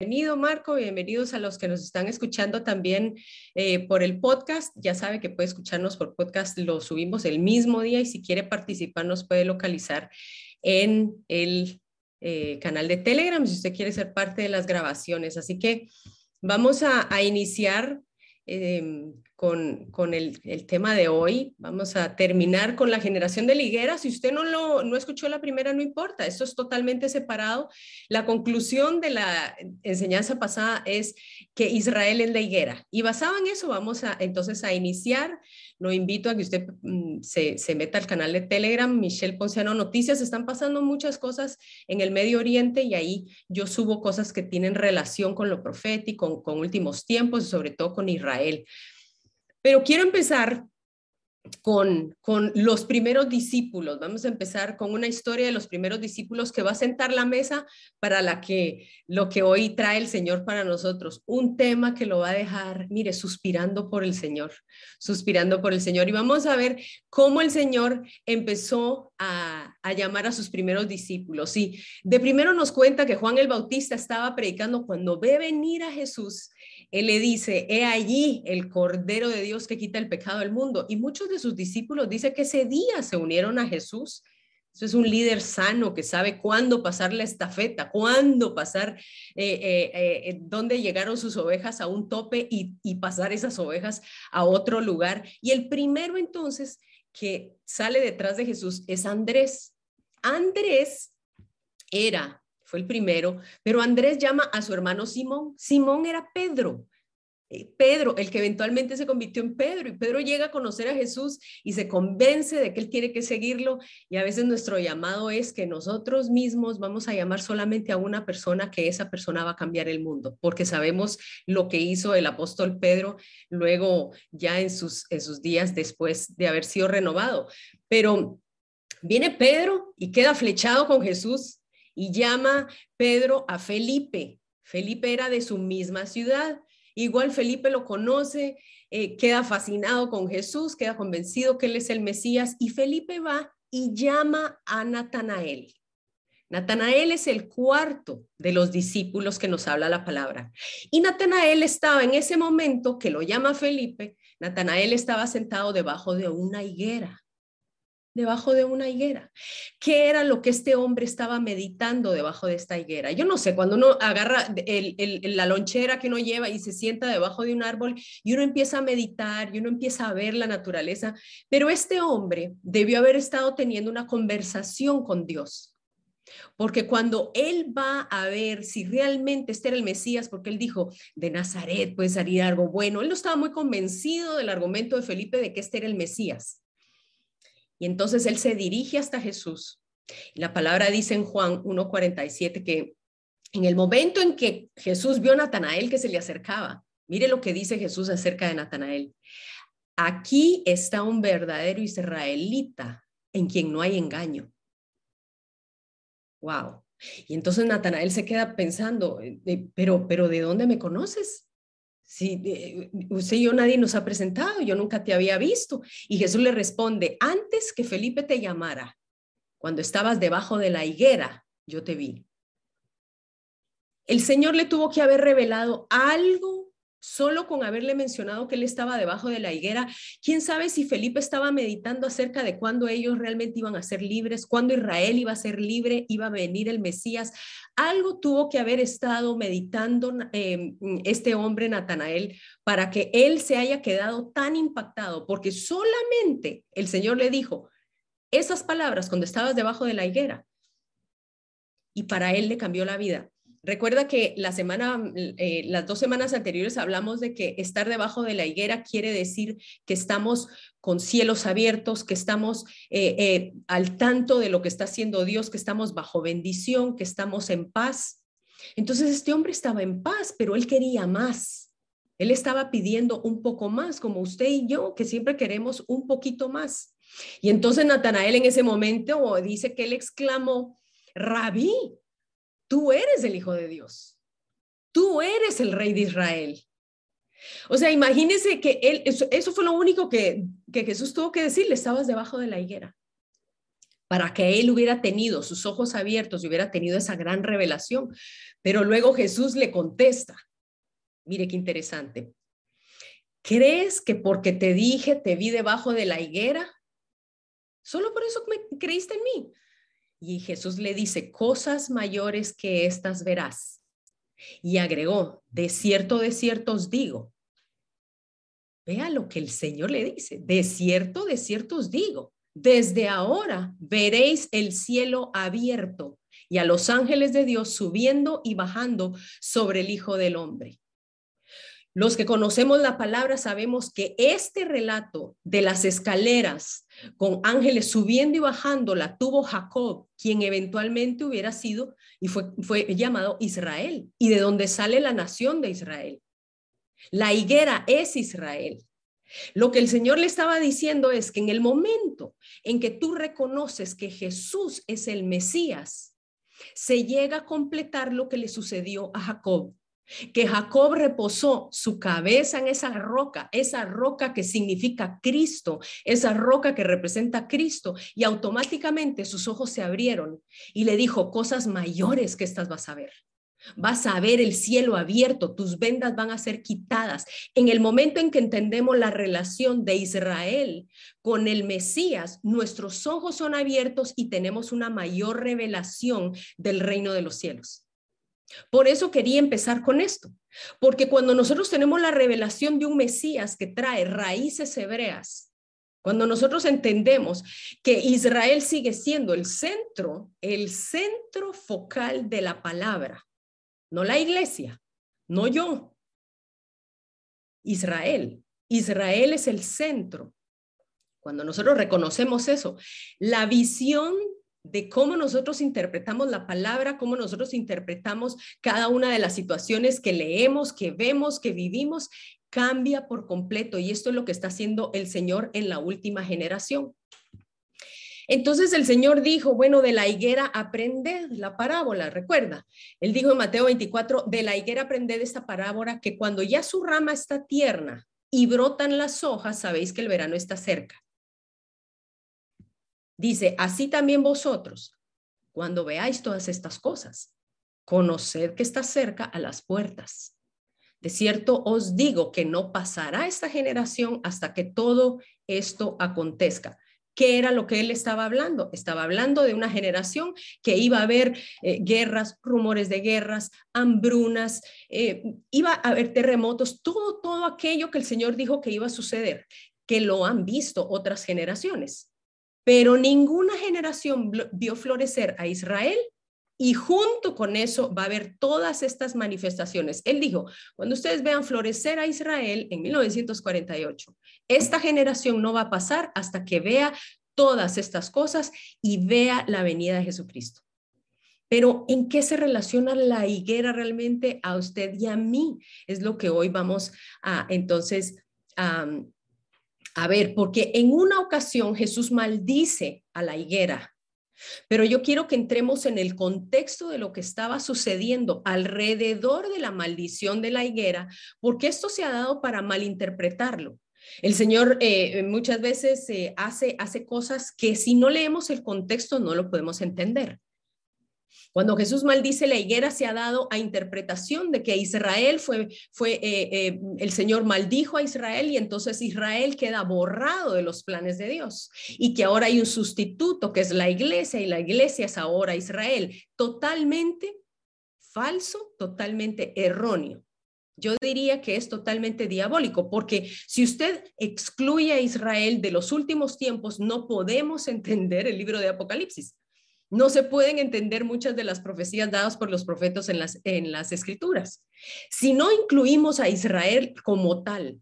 Bienvenido Marco, bienvenidos a los que nos están escuchando también eh, por el podcast. Ya sabe que puede escucharnos por podcast, lo subimos el mismo día y si quiere participar nos puede localizar en el eh, canal de Telegram si usted quiere ser parte de las grabaciones. Así que vamos a, a iniciar Em, con, con el, el, tema de hoy. Vamos a terminar con la generación de ligueras. Si usted no lo no escuchó la primera, no importa. Esto es totalmente separado. La conclusión de la enseñanza pasada es que Israel es la higuera. Y basado en eso, vamos a entonces a iniciar. Lo invito a que usted mm, se, se meta al canal de Telegram, Michelle Ponciano Noticias. Están pasando muchas cosas en el Medio Oriente y ahí yo subo cosas que tienen relación con lo profético, con, con últimos tiempos y sobre todo con Israel. Pero quiero empezar con, con los primeros discípulos. Vamos a empezar con una historia de los primeros discípulos que va a sentar la mesa para la que lo que hoy trae el Señor para nosotros, un tema que lo va a dejar, mire, suspirando por el Señor, suspirando por el Señor. Y vamos a ver cómo el Señor empezó a, a llamar a sus primeros discípulos. Y de primero nos cuenta que Juan el Bautista estaba predicando cuando ve venir a Jesús él le dice, he allí el Cordero de Dios que quita el pecado del mundo. Y muchos de sus discípulos dicen que ese día se unieron a Jesús. Eso es un líder sano que sabe cuándo pasar la estafeta, cuándo pasar, eh, eh, eh, dónde llegaron sus ovejas a un tope y, y pasar esas ovejas a otro lugar. Y el primero entonces que sale detrás de Jesús es Andrés. Andrés era fue el primero, pero Andrés llama a su hermano Simón. Simón era Pedro. Eh, Pedro, el que eventualmente se convirtió en Pedro, y Pedro llega a conocer a Jesús y se convence de que él tiene que seguirlo, y a veces nuestro llamado es que nosotros mismos vamos a llamar solamente a una persona, que esa persona va a cambiar el mundo, porque sabemos lo que hizo el apóstol Pedro luego ya en sus, en sus días después de haber sido renovado. Pero viene Pedro y queda flechado con Jesús y llama Pedro a Felipe. Felipe era de su misma ciudad. Igual Felipe lo conoce, eh, queda fascinado con Jesús, queda convencido que él es el Mesías y Felipe va y llama a Natanael. Natanael es el cuarto de los discípulos que nos habla la palabra. Y Natanael estaba en ese momento que lo llama Felipe, Natanael estaba sentado debajo de una higuera debajo de una higuera. ¿Qué era lo que este hombre estaba meditando debajo de esta higuera? Yo no sé, cuando uno agarra la lonchera que uno lleva y se sienta debajo de un árbol y uno empieza a meditar y uno empieza a ver la naturaleza, pero este hombre debió haber estado teniendo una conversación con Dios. Porque cuando él va a ver si realmente este era el Mesías, porque él dijo, de Nazaret puede salir algo bueno, él no estaba muy convencido del argumento de Felipe de que este era el Mesías. Y entonces él se dirige hasta Jesús. la palabra dice en Juan 1.47 que en el momento en que Jesús vio a Natanael que se le acercaba, mire lo que dice Jesús acerca de Natanael. Aquí está un verdadero israelita en quien no hay engaño. Wow. Y entonces Natanael se queda pensando, eh, pero, pero ¿de dónde me conoces? Si eh, usted y yo nadie nos ha presentado, yo nunca te había visto. Y Jesús le responde, antes que Felipe te llamara, cuando estabas debajo de la higuera, yo te vi. El Señor le tuvo que haber revelado algo Solo con haberle mencionado que él estaba debajo de la higuera, quién sabe si Felipe estaba meditando acerca de cuándo ellos realmente iban a ser libres, cuándo Israel iba a ser libre, iba a venir el Mesías. Algo tuvo que haber estado meditando em, este hombre Natanael para que él se haya quedado tan impactado, porque solamente el Señor le dijo esas palabras cuando estabas debajo de la higuera. Y para él le cambió la vida. Recuerda que la semana, eh, las dos semanas anteriores hablamos de que estar debajo de la higuera quiere decir que estamos con cielos abiertos, que estamos eh, eh, al tanto de lo que está haciendo Dios, que estamos bajo bendición, que estamos en paz. Entonces este hombre estaba en paz, pero él quería más. Él estaba pidiendo un poco más, como usted y yo, que siempre queremos un poquito más. Y entonces Natanael en ese momento dice que él exclamó, rabí, tú eres el Hijo de Dios. Tú eres el Rey de Israel. O sea, imagínese que él, eso, fue lo único que, Jesús tuvo que decirle, estabas debajo de la higuera. para que él hubiera tenido sus ojos abiertos y hubiera tenido esa gran revelación. Pero luego Jesús le contesta, mire qué interesante, ¿crees que porque te dije te vi debajo de la higuera? Solo por eso me creíste en mí. Y Jesús le dice, cosas mayores que estas verás. Y agregó, de cierto, de cierto os digo. Vea lo que el Señor le dice, de cierto, de cierto os digo desde ahora veréis el cielo abierto y a los ángeles de Dios subiendo y bajando sobre el Hijo del Hombre. Los que conocemos la palabra sabemos que este relato de las escaleras con ángeles subiendo y bajando la tuvo Jacob, quien eventualmente hubiera sido y fue, fue llamado Israel, y de donde sale la nación de Israel. La higuera es Israel. Lo que el Señor le estaba diciendo es que en el momento en que tú reconoces que Jesús es el Mesías, se llega a completar lo que le sucedió a Jacob, que Jacob reposó su cabeza en esa roca, esa roca que significa Cristo, esa roca que representa Cristo, y automáticamente sus ojos se abrieron y le dijo, cosas mayores que estas vas a ver. Vas a ver el cielo abierto, tus vendas van a ser quitadas. En el momento en que entendemos la relación de Israel con el Mesías, nuestros ojos son abiertos y tenemos una mayor revelación del reino de los cielos. Por eso quería empezar con esto, porque cuando nosotros tenemos la revelación de un Mesías que trae raíces hebreas, cuando nosotros entendemos que Israel sigue siendo el centro, el centro focal de la palabra, no la iglesia, no yo. Israel. Israel es el centro. Cuando nosotros reconocemos eso, la visión de cómo nosotros interpretamos la palabra, cómo nosotros interpretamos cada una de las situaciones que leemos, que vemos, que vivimos, cambia por completo. Y esto es lo que está haciendo el Señor en la última generación. Entonces el Señor dijo, bueno, de la higuera aprended la parábola, recuerda. Él dijo en Mateo 24, de la higuera aprended esta parábola que cuando ya su rama está tierna y brotan las hojas, sabéis que el verano está cerca. Dice, así también vosotros, cuando veáis todas estas cosas, conoced que está cerca a las puertas. De cierto os digo que no pasará esta generación hasta que todo esto acontezca. ¿Qué era lo que él estaba hablando? Estaba hablando de una generación que iba a haber eh, guerras, rumores de guerras, hambrunas, eh, iba a haber terremotos, todo, todo aquello que el Señor dijo que iba a suceder, que lo han visto otras generaciones. Pero ninguna generación vio florecer a Israel y junto con eso va a haber todas estas manifestaciones. Él dijo, cuando ustedes vean florecer a Israel en 1948, esta generación no va a pasar hasta que vea todas estas cosas y vea la venida de Jesucristo. Pero ¿en qué se relaciona la higuera realmente a usted y a mí? Es lo que hoy vamos a entonces a ver, porque en una ocasión Jesús maldice a la higuera pero yo quiero que entremos en el contexto de lo que estaba sucediendo alrededor de la maldición de la higuera, porque esto se ha dado para malinterpretarlo. El Señor eh, muchas veces eh, hace, hace cosas que si no leemos el contexto no lo podemos entender. Cuando Jesús maldice la higuera se ha dado a interpretación de que Israel fue, fue eh, eh, el Señor maldijo a Israel y entonces Israel queda borrado de los planes de Dios y que ahora hay un sustituto que es la iglesia y la iglesia es ahora Israel. Totalmente falso, totalmente erróneo. Yo diría que es totalmente diabólico, porque si usted excluye a Israel de los últimos tiempos, no podemos entender el libro de Apocalipsis. No se pueden entender muchas de las profecías dadas por los profetas en las, en las escrituras. Si no incluimos a Israel como tal,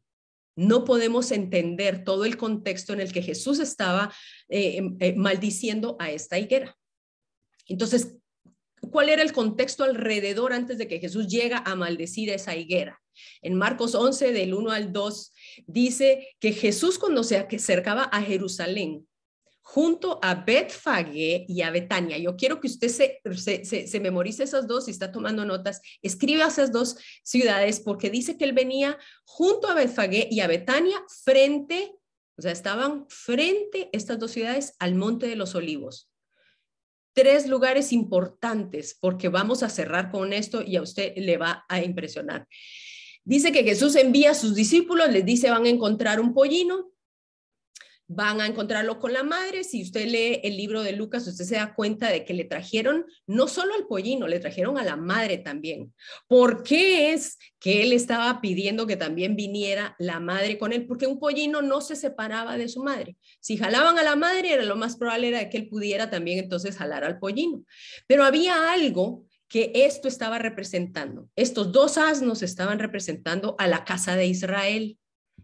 no podemos entender todo el contexto en el que Jesús estaba eh, em, eh, maldiciendo a esta higuera. Entonces, ¿cuál era el contexto alrededor antes de que Jesús llega a maldecir esa higuera? En Marcos 11, del 1 al 2, dice que Jesús cuando se acercaba a Jerusalén, junto a Betfagé y a Betania. Yo quiero que usted se, se, memorice esas dos, si está tomando notas, escriba esas dos ciudades porque dice que él venía junto a Betfagé y a Betania frente, o sea, estaban frente estas dos ciudades al Monte de los Olivos. tres lugares importantes porque vamos a cerrar con esto y a usted le va a impresionar. Dice que Jesús envía a sus discípulos, les dice van a encontrar un pollino, van a encontrarlo con la madre. Si usted lee el libro de Lucas, usted se da cuenta de que le trajeron no solo al pollino, le trajeron a la madre también. ¿Por qué es que él estaba pidiendo que también viniera la madre con él? Porque un pollino no se separaba de su madre. Si jalaban a la madre, era lo más probable era que él pudiera también entonces jalar al pollino. Pero había algo que esto estaba representando. Estos dos asnos estaban representando a la casa de Israel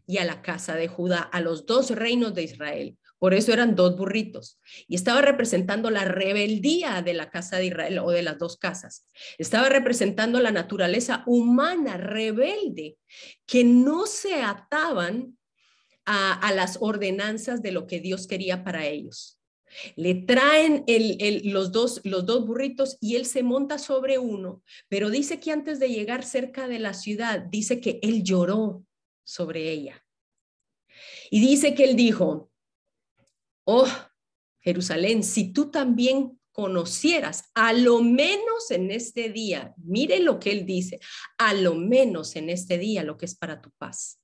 y a la casa de Judá, a los dos reinos de Israel. Por eso eran dos burritos. Y estaba representando la rebeldía de la casa de Israel o de las dos casas. Estaba representando la naturaleza humana rebelde, que no se ataban a, las ordenanzas de lo que Dios quería para ellos. Le traen los, dos, los dos burritos y él se monta sobre uno, pero dice que antes de llegar cerca de la ciudad, dice que él lloró sobre ella. Y dice que él dijo, oh, Jerusalén, si tú también conocieras, a lo menos en este día, mire lo que él dice, a lo menos en este día lo que es para tu paz.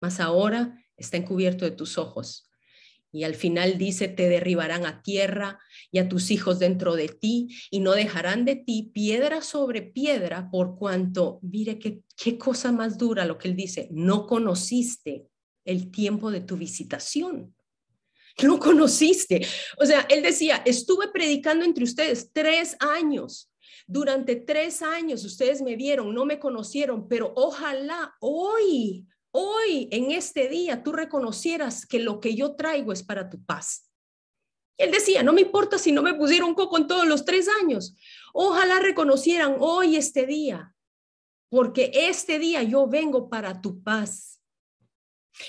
Mas ahora está encubierto de tus ojos. Y al final dice, te derribarán a tierra y a tus hijos dentro de ti y no dejarán de ti piedra sobre piedra por cuanto, mire qué, qué cosa más dura lo que él dice, no conociste el tiempo de tu visitación. No conociste. O sea, él decía, estuve predicando entre ustedes tres años. Durante tres años ustedes me vieron, no me conocieron, pero ojalá hoy hoy, en este día, tú reconocieras que lo que yo traigo es para tu paz. Él decía, no me importa si no me pusieron coco en todos los tres años. Ojalá reconocieran hoy este día, porque este día yo vengo para tu paz.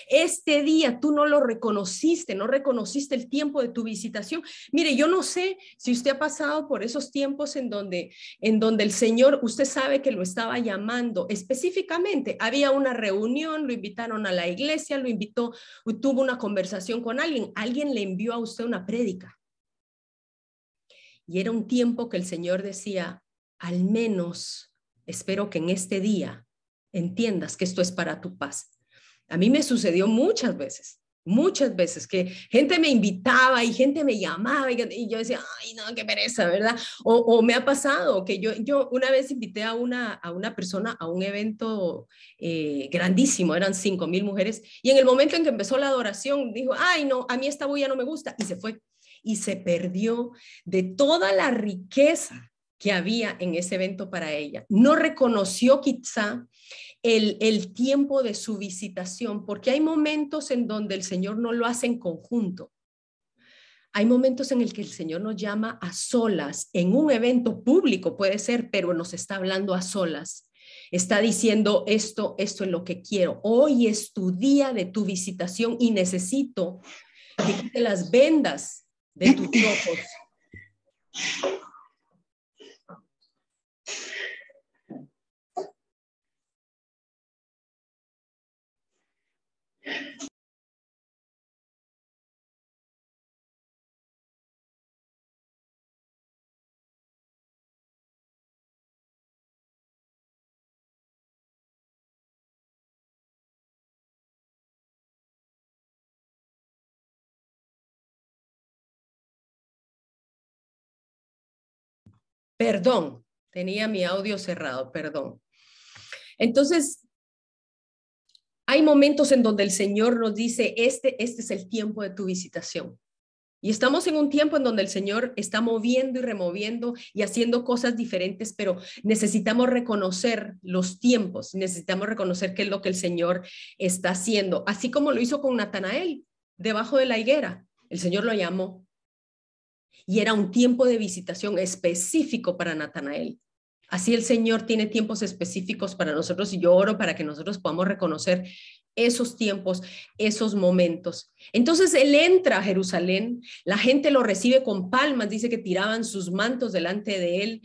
Este día tú no lo reconociste, no reconociste el tiempo de tu visitación. Mire, yo no sé si usted ha pasado por esos tiempos en donde en donde el Señor, usted sabe que lo estaba llamando específicamente. Había una reunión, lo invitaron a la iglesia, lo invitó, tuvo una conversación con alguien, alguien le envió a usted una prédica. Y era un tiempo que el Señor decía, al menos espero que en este día entiendas que esto es para tu paz a mí me sucedió muchas veces, muchas veces que gente me invitaba y gente me llamaba y, yo decía, ay, no, qué pereza, ¿verdad? O, me ha pasado que yo, yo una vez invité a una, a una persona a un evento eh, grandísimo, eran cinco mil mujeres, y en el momento en que empezó la adoración, dijo, ay, no, a mí esta bulla no me gusta, y se fue. Y se perdió de toda la riqueza que había en ese evento para ella. No reconoció quizá el, tiempo de su visitación, porque hay momentos en donde el Señor no lo hace en conjunto. Hay momentos en el que el Señor nos llama a solas, en un evento público puede ser, pero nos está hablando a solas. Está diciendo esto, esto es lo que quiero. Hoy es tu día de tu visitación y necesito que te las vendas de tus ojos Perdón, tenía mi audio cerrado, perdón. Entonces, hay momentos en donde el Señor nos dice, este, este es el tiempo de tu visitación. Y estamos en un tiempo en donde el Señor está moviendo y removiendo y haciendo cosas diferentes, pero necesitamos reconocer los tiempos, necesitamos reconocer qué es lo que el Señor está haciendo, así como lo hizo con Natanael, debajo de la higuera. El Señor lo llamó. Y era un tiempo de visitación específico para Natanael. Así el Señor tiene tiempos específicos para nosotros y yo oro para que nosotros podamos reconocer esos tiempos, esos momentos. Entonces él entra a Jerusalén, la gente lo recibe con palmas, dice que tiraban sus mantos delante de él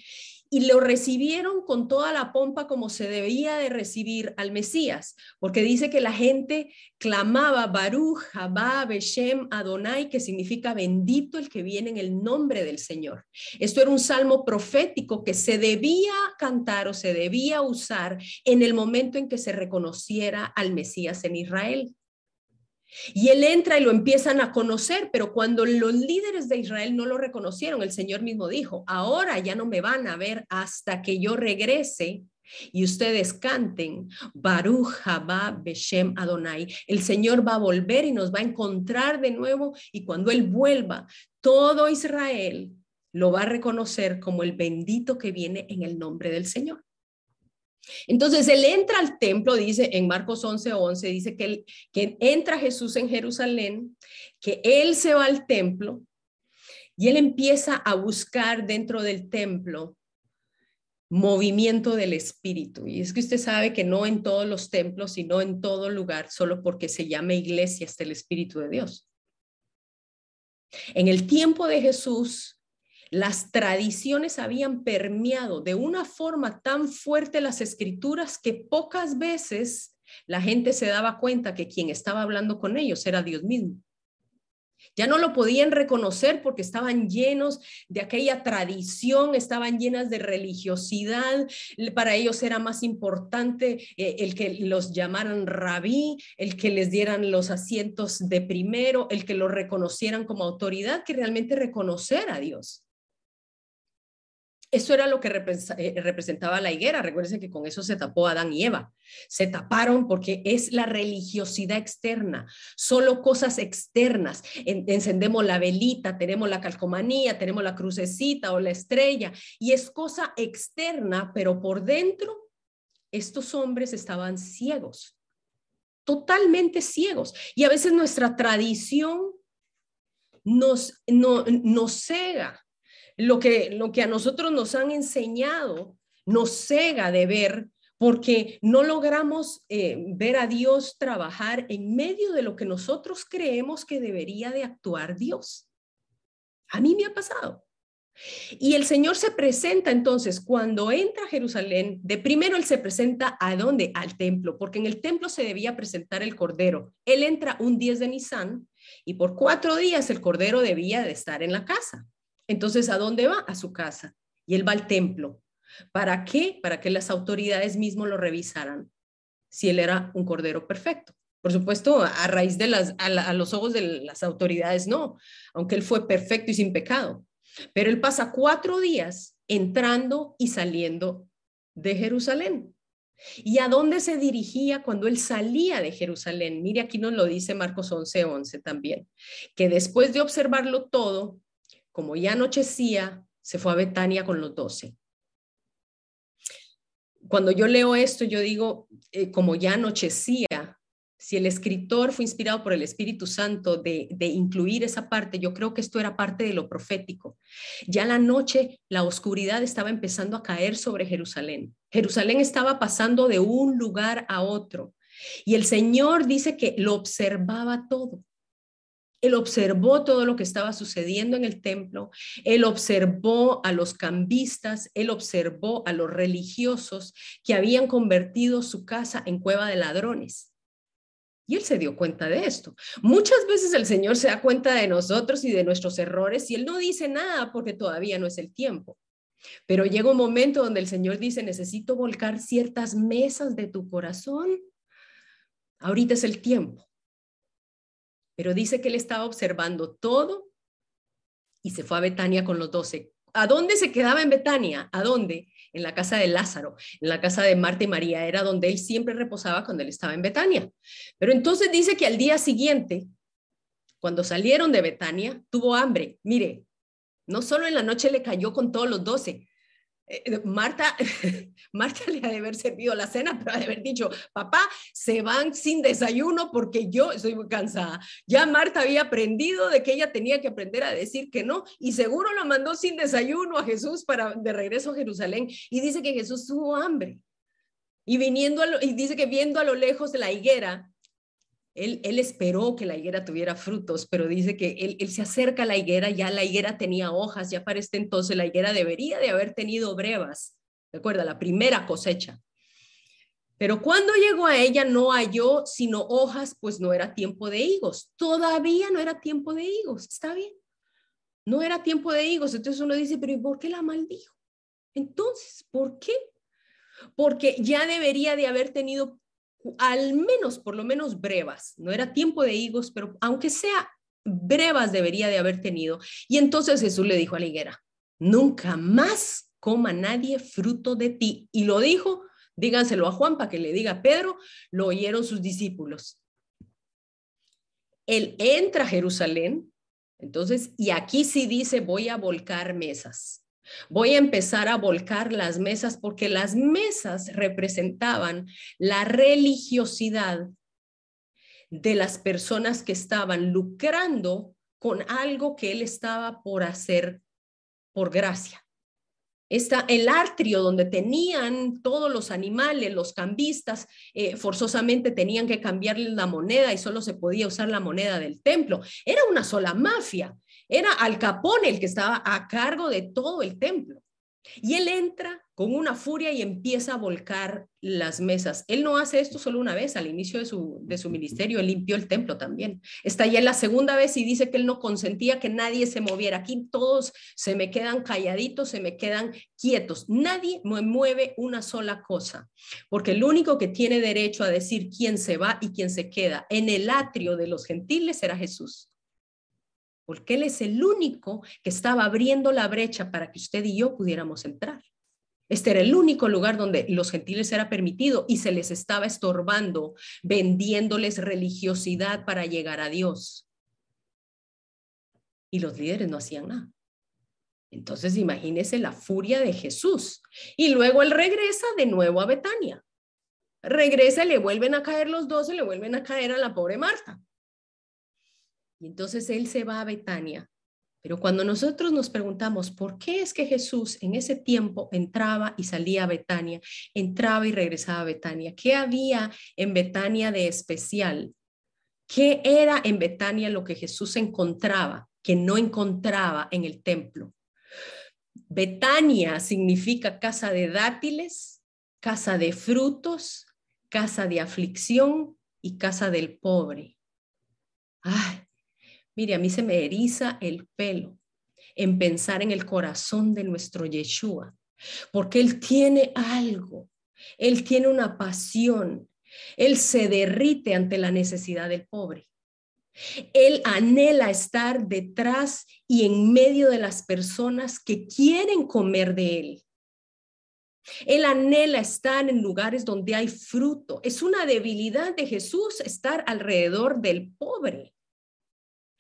y lo recibieron con toda la pompa como se debía de recibir al Mesías, porque dice que la gente clamaba Baruch, Habá, Beshem, Adonai, que significa bendito el que viene en el nombre del Señor. Esto era un salmo profético que se debía cantar o se debía usar en el momento en que se reconociera al Mesías en Israel. Y él entra y lo empiezan a conocer, pero cuando los líderes de Israel no lo reconocieron, el Señor mismo dijo, ahora ya no me van a ver hasta que yo regrese y ustedes canten Baruch Haba Beshem Adonai. El Señor va a volver y nos va a encontrar de nuevo y cuando Él vuelva, todo Israel lo va a reconocer como el bendito que viene en el nombre del Señor. Entonces él entra al templo, dice en Marcos 11:11, 11, dice que, que entra Jesús en Jerusalén, que él se va al templo y él empieza a buscar dentro del templo movimiento del espíritu. Y es que usted sabe que no en todos los templos, sino en todo lugar, solo porque se llama iglesia está el espíritu de Dios. En el tiempo de Jesús, las tradiciones habían permeado de una forma tan fuerte las escrituras que pocas veces la gente se daba cuenta que quien estaba hablando con ellos era Dios mismo. Ya no lo podían reconocer porque estaban llenos de aquella tradición, estaban llenas de religiosidad. Para ellos era más importante eh, el que los llamaran rabí, el que les dieran los asientos de primero, el que lo reconocieran como autoridad, que realmente reconocer a Dios. Eso era lo que eh, representaba la higuera. Recuerden que con eso se tapó Adán y Eva. Se taparon porque es la religiosidad externa, solo cosas externas. encendemos la velita, tenemos la calcomanía, tenemos la crucecita o la estrella, y es cosa externa, pero por dentro estos hombres estaban ciegos, totalmente ciegos. Y a veces nuestra tradición nos, no, nos cega lo que, lo que a nosotros nos han enseñado nos cega de ver porque no logramos eh, ver a Dios trabajar en medio de lo que nosotros creemos que debería de actuar Dios. A mí me ha pasado. Y el Señor se presenta entonces cuando entra a Jerusalén, de primero Él se presenta a dónde? Al templo, porque en el templo se debía presentar el Cordero. Él entra un 10 de Nisan y por cuatro días el Cordero debía de estar en la casa. Entonces, ¿a dónde va? A su casa. Y él va al templo. ¿Para qué? Para que las autoridades mismos lo revisaran si él era un cordero perfecto. Por supuesto, a raíz de las, a, los ojos de las autoridades, no, aunque él fue perfecto y sin pecado. Pero él pasa cuatro días entrando y saliendo de Jerusalén. ¿Y a dónde se dirigía cuando él salía de Jerusalén? Mire, aquí nos lo dice Marcos 11:11 11 también, que después de observarlo todo, como ya anochecía, se fue a Betania con los doce. Cuando yo leo esto, yo digo, eh, como ya anochecía, si el escritor fue inspirado por el Espíritu Santo de, de, incluir esa parte, yo creo que esto era parte de lo profético. Ya la noche, la oscuridad estaba empezando a caer sobre Jerusalén. Jerusalén estaba pasando de un lugar a otro. Y el Señor dice que lo observaba todo. Él observó todo lo que estaba sucediendo en el templo, él observó a los cambistas, él observó a los religiosos que habían convertido su casa en cueva de ladrones. Y él se dio cuenta de esto. Muchas veces el Señor se da cuenta de nosotros y de nuestros errores y él no dice nada porque todavía no es el tiempo. Pero llega un momento donde el Señor dice, necesito volcar ciertas mesas de tu corazón. Ahorita es el tiempo pero dice que él estaba observando todo y se fue a Betania con los doce. ¿A dónde se quedaba en Betania? ¿A dónde? En la casa de Lázaro, en la casa de Marta y María, era donde él siempre reposaba cuando él estaba en Betania. Pero entonces dice que al día siguiente, cuando salieron de Betania, tuvo hambre. Mire, no solo en la noche le cayó con todos los doce, eh, Marta, Marta le ha de haber servido la cena, pero ha de haber dicho, papá, se van sin desayuno porque yo estoy muy cansada. Ya Marta había aprendido de que ella tenía que aprender a decir que no y seguro la mandó sin desayuno a Jesús para de regreso a Jerusalén y dice que Jesús tuvo hambre. Y viniendo y dice que viendo a lo lejos de la higuera, Él, esperó que la higuera tuviera frutos, pero dice que él, él, se acerca a la higuera, ya la higuera tenía hojas, ya para este entonces la higuera debería de haber tenido brevas, recuerda, la primera cosecha. Pero cuando llegó a ella no halló sino hojas, pues no era tiempo de higos. Todavía no era tiempo de higos, está bien. No era tiempo de higos. Entonces uno dice, pero ¿y por qué la maldijo? Entonces, ¿por qué? Porque ya debería de haber tenido al menos, por lo menos brevas. No era tiempo de higos, pero aunque sea brevas debería de haber tenido. Y entonces Jesús le dijo a la higuera, nunca más coma nadie fruto de ti. Y lo dijo, díganselo a Juan para que le diga a Pedro, lo oyeron sus discípulos. Él entra a Jerusalén, entonces, y aquí sí dice, voy a volcar mesas. Voy a empezar a volcar las mesas porque las mesas representaban la religiosidad de las personas que estaban lucrando con algo que él estaba por hacer por gracia. Está el atrio donde tenían todos los animales, los cambistas, eh, forzosamente tenían que cambiarle la moneda y solo se podía usar la moneda del templo. Era una sola mafia. Era Al Capone el que estaba a cargo de todo el templo. Y él entra con una furia y empieza a volcar las mesas. Él no hace esto solo una vez, al inicio de su, de su ministerio, él limpió el templo también. Está ya la segunda vez y dice que él no consentía que nadie se moviera. Aquí todos se me quedan calladitos, se me quedan quietos. Nadie me mueve una sola cosa, porque el único que tiene derecho a decir quién se va y quién se queda en el atrio de los gentiles era Jesús porque Él es el único que estaba abriendo la brecha para que usted y yo pudiéramos entrar. Este era el único lugar donde los gentiles era permitido y se les estaba estorbando, vendiéndoles religiosidad para llegar a Dios. Y los líderes no hacían nada. Entonces imagínese la furia de Jesús. Y luego él regresa de nuevo a Betania. Regresa le vuelven a caer los dos y le vuelven a caer a la pobre Marta. Y entonces él se va a Betania. Pero cuando nosotros nos preguntamos por qué es que Jesús en ese tiempo entraba y salía a Betania, entraba y regresaba a Betania, ¿qué había en Betania de especial? ¿Qué era en Betania lo que Jesús encontraba que no encontraba en el templo? Betania significa casa de dátiles, casa de frutos, casa de aflicción y casa del pobre. Ay, Mire, a mí se me eriza el pelo en pensar en el corazón de nuestro Yeshua, porque Él tiene algo, Él tiene una pasión, Él se derrite ante la necesidad del pobre. Él anhela estar detrás y en medio de las personas que quieren comer de Él. Él anhela estar en lugares donde hay fruto. Es una debilidad de Jesús estar alrededor del pobre.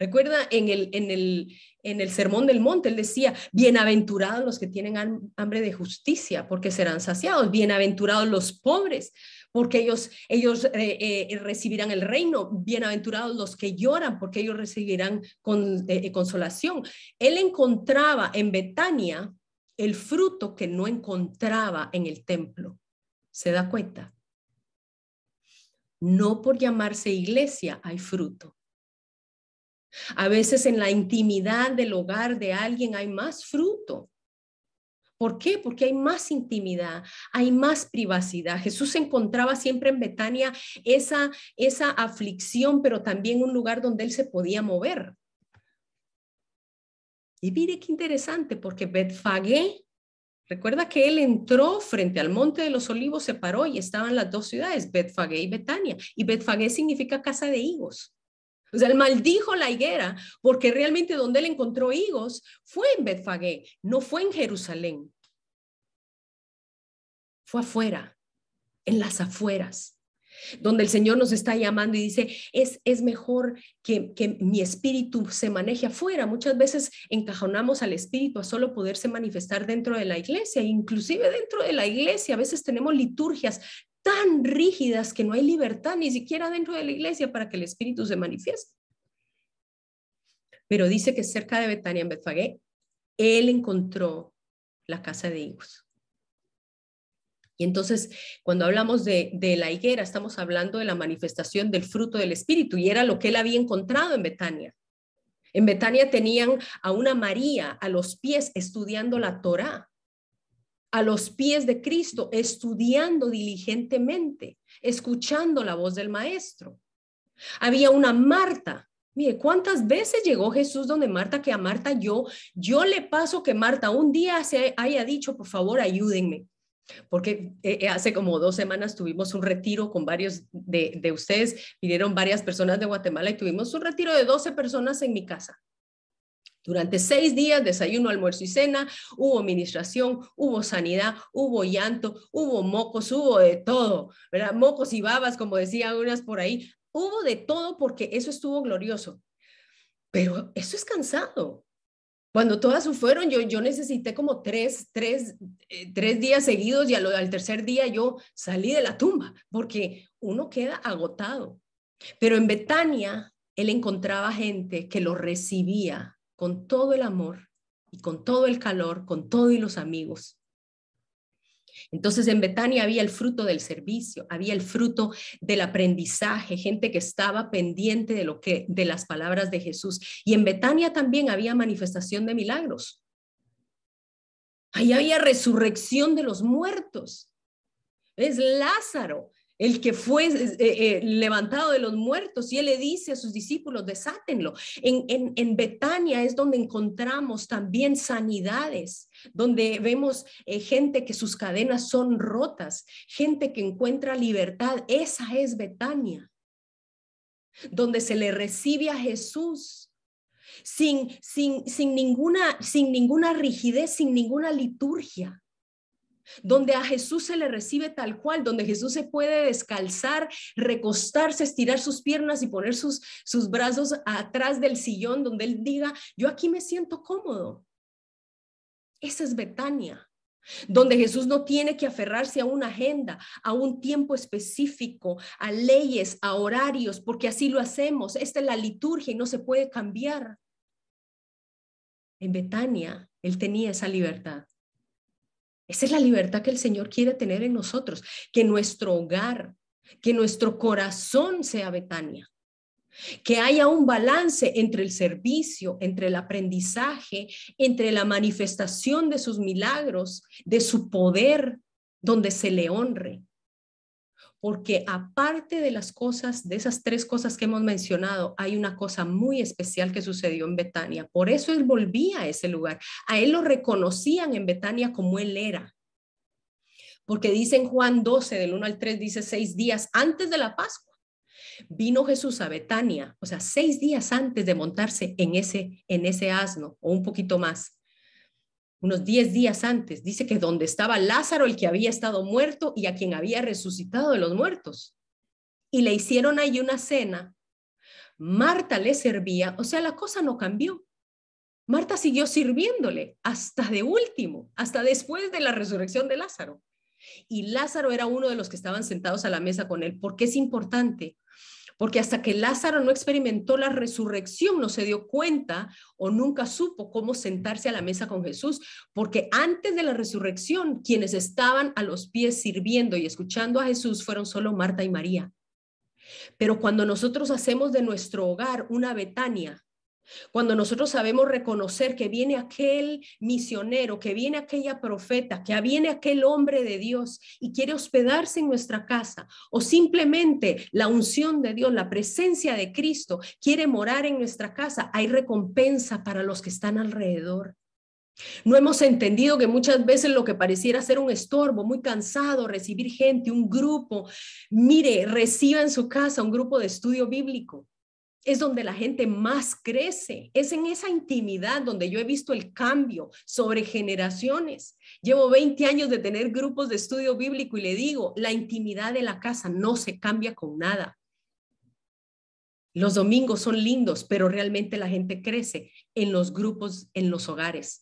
Recuerda en el, en, el, en el Sermón del Monte, él decía, bienaventurados los que tienen hambre de justicia, porque serán saciados, bienaventurados los pobres, porque ellos, ellos eh, eh, recibirán el reino, bienaventurados los que lloran, porque ellos recibirán con, eh, consolación. Él encontraba en Betania el fruto que no encontraba en el templo. ¿Se da cuenta? No por llamarse iglesia hay fruto. A veces en la intimidad del hogar de alguien hay más fruto. ¿Por qué? Porque hay más intimidad, hay más privacidad. Jesús encontraba siempre en Betania esa, esa aflicción, pero también un lugar donde él se podía mover. Y mire qué interesante, porque Betfagé, recuerda que él entró frente al monte de los olivos, se paró y estaban las dos ciudades, Betfagé y Betania. Y Betfagé significa casa de higos. O sea, él maldijo la higuera porque realmente donde él encontró higos fue en Betfagé, no fue en Jerusalén. Fue afuera, en las afueras, donde el Señor nos está llamando y dice, es, es mejor que, que mi espíritu se maneje afuera. Muchas veces encajonamos al espíritu a solo poderse manifestar dentro de la iglesia, inclusive dentro de la iglesia. A veces tenemos liturgias tan rígidas que no hay libertad ni siquiera dentro de la iglesia para que el Espíritu se manifieste. Pero dice que cerca de Betania, en Betfagé, él encontró la casa de higos. Y entonces, cuando hablamos de, de, la higuera, estamos hablando de la manifestación del fruto del Espíritu y era lo que él había encontrado en Betania. En Betania tenían a una María a los pies estudiando la Torá, a los pies de Cristo, estudiando diligentemente, escuchando la voz del Maestro. Había una Marta. Mire, ¿cuántas veces llegó Jesús donde Marta que a Marta yo, yo le paso que Marta un día se haya dicho, por favor, ayúdenme? Porque eh, eh, hace como dos semanas tuvimos un retiro con varios de, de, ustedes, vinieron varias personas de Guatemala y tuvimos un retiro de 12 personas en mi casa. Durante seis días, desayuno, almuerzo y cena, hubo administración, hubo sanidad, hubo llanto, hubo mocos, hubo de todo, ¿verdad? Mocos y babas, como decían unas por ahí. Hubo de todo porque eso estuvo glorioso. Pero eso es cansado. Cuando todas fueron, yo, yo necesité como tres, tres, eh, tres días seguidos y al, al tercer día yo salí de la tumba porque uno queda agotado. Pero en Betania, él encontraba gente que lo recibía con todo el amor y con todo el calor, con todos los amigos. Entonces en Betania había el fruto del servicio, había el fruto del aprendizaje, gente que estaba pendiente de lo que de las palabras de Jesús. Y en Betania también había manifestación de milagros. Ahí había resurrección de los muertos. Es Lázaro, el que fue eh, eh, levantado de los muertos, y él le dice a sus discípulos, desátenlo. En, en, Betania es donde encontramos también sanidades, donde vemos eh, gente que sus cadenas son rotas, gente que encuentra libertad. Esa es Betania, donde se le recibe a Jesús sin, sin, sin, ninguna, sin ninguna rigidez, sin ninguna liturgia donde a Jesús se le recibe tal cual, donde Jesús se puede descalzar, recostarse, estirar sus piernas y poner sus, sus brazos atrás del sillón, donde Él diga, yo aquí me siento cómodo. Esa es Betania, donde Jesús no tiene que aferrarse a una agenda, a un tiempo específico, a leyes, a horarios, porque así lo hacemos. Esta es la liturgia y no se puede cambiar. En Betania, Él tenía esa libertad. Esa es la libertad que el Señor quiere tener en nosotros, que nuestro hogar, que nuestro corazón sea Betania, que haya un balance entre el servicio, entre el aprendizaje, entre la manifestación de sus milagros, de su poder, donde se le honre porque aparte de las cosas, de esas tres cosas que hemos mencionado, hay una cosa muy especial que sucedió en Betania. Por eso él volvía a ese lugar. A él lo reconocían en Betania como él era. Porque dice en Juan 12, del 1 al 3, dice seis días antes de la Pascua. Vino Jesús a Betania, o sea, seis días antes de montarse en ese, en ese asno, o un poquito más unos 10 días antes, dice que donde estaba Lázaro, el que había estado muerto y a quien había resucitado de los muertos. Y le hicieron ahí una cena. Marta le servía, o sea, la cosa no cambió. Marta siguió sirviéndole hasta de último, hasta después de la resurrección de Lázaro. Y Lázaro era uno de los que estaban sentados a la mesa con él. ¿Por qué es importante? Porque hasta que Lázaro no experimentó la resurrección, no se dio cuenta o nunca supo cómo sentarse a la mesa con Jesús, porque antes de la resurrección, quienes estaban a los pies sirviendo y escuchando a Jesús fueron solo Marta y María. Pero cuando nosotros hacemos de nuestro hogar una Betania, cuando nosotros sabemos reconocer que viene aquel misionero, que viene aquella profeta, que viene aquel hombre de Dios y quiere hospedarse en nuestra casa, o simplemente la unción de Dios, la presencia de Cristo quiere morar en nuestra casa, hay recompensa para los que están alrededor. No hemos entendido que muchas veces lo que pareciera ser un estorbo, muy cansado, recibir gente, un grupo, mire, reciba en su casa un grupo de estudio bíblico es donde la gente más crece. Es en esa intimidad donde yo he visto el cambio sobre generaciones. Llevo 20 años de tener grupos de estudio bíblico y le digo, la intimidad de la casa no se cambia con nada. Los domingos son lindos, pero realmente la gente crece en los grupos, en los hogares.